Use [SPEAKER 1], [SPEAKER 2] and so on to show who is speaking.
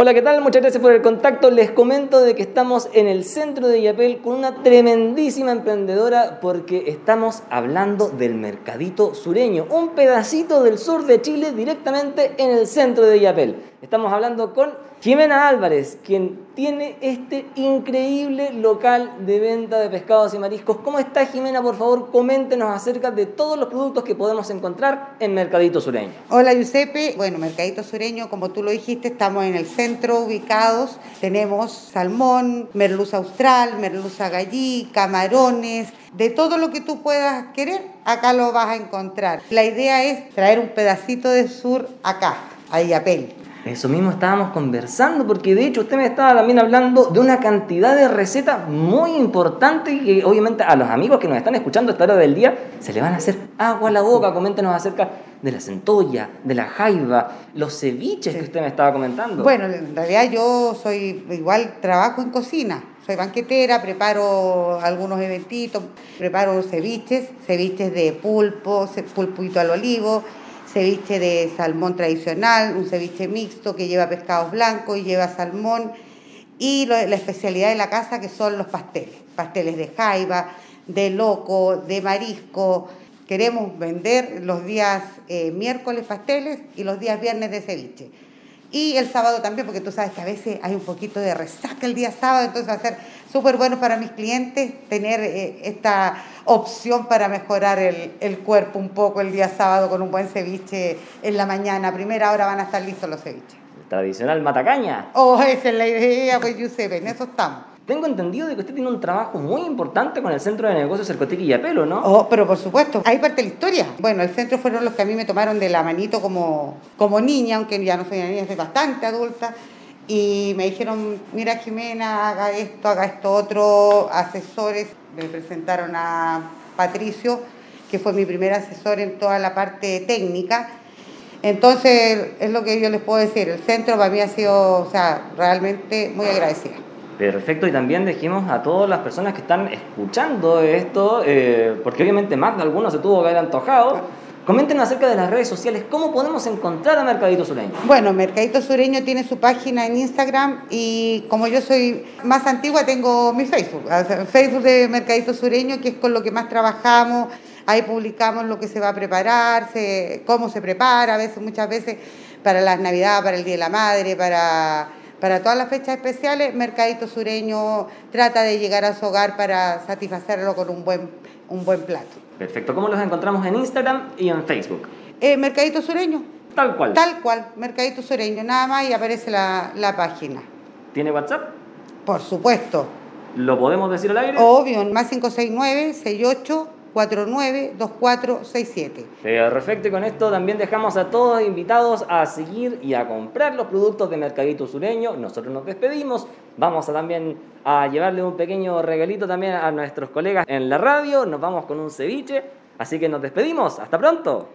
[SPEAKER 1] Hola, ¿qué tal? Muchas gracias por el contacto. Les comento de que estamos en el centro de Yapel con una tremendísima emprendedora porque estamos hablando del mercadito sureño, un pedacito del sur de Chile directamente en el centro de Yapel. Estamos hablando con Jimena Álvarez, quien tiene este increíble local de venta de pescados y mariscos. ¿Cómo está Jimena? Por favor, coméntenos acerca de todos los productos que podemos encontrar en Mercadito Sureño.
[SPEAKER 2] Hola Giuseppe, bueno, Mercadito Sureño, como tú lo dijiste, estamos en el centro ubicados. Tenemos salmón, merluza austral, merluza gallí, camarones, de todo lo que tú puedas querer, acá lo vas a encontrar. La idea es traer un pedacito de sur acá, a Iapel.
[SPEAKER 1] Eso mismo estábamos conversando, porque de hecho usted me estaba también hablando de una cantidad de recetas muy importante que obviamente a los amigos que nos están escuchando a esta hora del día se le van a hacer agua a la boca. Coméntenos acerca de la centolla, de la jaiba, los ceviches que usted me estaba comentando.
[SPEAKER 2] Bueno, en realidad yo soy igual, trabajo en cocina. Soy banquetera, preparo algunos eventitos, preparo ceviches, ceviches de pulpo, pulpito al olivo, ceviche de salmón tradicional, un ceviche mixto que lleva pescados blancos y lleva salmón, y la especialidad de la casa que son los pasteles, pasteles de jaiba, de loco, de marisco. Queremos vender los días eh, miércoles pasteles y los días viernes de ceviche. Y el sábado también, porque tú sabes que a veces hay un poquito de resaca el día sábado, entonces va a ser súper bueno para mis clientes tener eh, esta opción para mejorar el, el, cuerpo un poco el día sábado con un buen ceviche en la mañana. A primera hora van a estar listos los ceviches.
[SPEAKER 1] tradicional matacaña.
[SPEAKER 2] Oh, esa es la idea, pues Giuseppe, en eso estamos.
[SPEAKER 1] Tengo entendido de que usted tiene un trabajo muy importante con el Centro de Negocios Cercotic y Apelo, ¿no?
[SPEAKER 2] Oh, pero por supuesto, ahí parte la historia. Bueno, el centro fueron los que a mí me tomaron de la manito como, como niña, aunque ya no soy una niña, soy bastante adulta. Y me dijeron, mira Jimena, haga esto, haga esto otro. Asesores me presentaron a Patricio, que fue mi primer asesor en toda la parte técnica. Entonces, es lo que yo les puedo decir, el centro para mí ha sido, o sea, realmente muy agradecida.
[SPEAKER 1] Perfecto, y también dijimos a todas las personas que están escuchando esto, eh, porque obviamente más de algunos se tuvo que haber antojado. Coméntenos acerca de las redes sociales, ¿cómo podemos encontrar a Mercadito Sureño?
[SPEAKER 2] Bueno, Mercadito Sureño tiene su página en Instagram y como yo soy más antigua tengo mi Facebook, Facebook de Mercadito Sureño, que es con lo que más trabajamos, ahí publicamos lo que se va a preparar, cómo se prepara, a veces, muchas veces para las Navidades, para el Día de la Madre, para para todas las fechas especiales, Mercadito Sureño trata de llegar a su hogar para satisfacerlo con un buen, un buen plato.
[SPEAKER 1] Perfecto. ¿Cómo los encontramos en Instagram y en Facebook?
[SPEAKER 2] Eh, Mercadito Sureño.
[SPEAKER 1] Tal cual.
[SPEAKER 2] Tal cual, Mercadito Sureño, nada más y aparece la, la página.
[SPEAKER 1] ¿Tiene WhatsApp?
[SPEAKER 2] Por supuesto.
[SPEAKER 1] ¿Lo podemos decir al aire?
[SPEAKER 2] Obvio, más 569 68 492467.
[SPEAKER 1] Perfecto, y con esto también dejamos a todos invitados a seguir y a comprar los productos de Mercadito Sureño. Nosotros nos despedimos, vamos a también a llevarle un pequeño regalito también a nuestros colegas en la radio, nos vamos con un ceviche, así que nos despedimos, hasta pronto.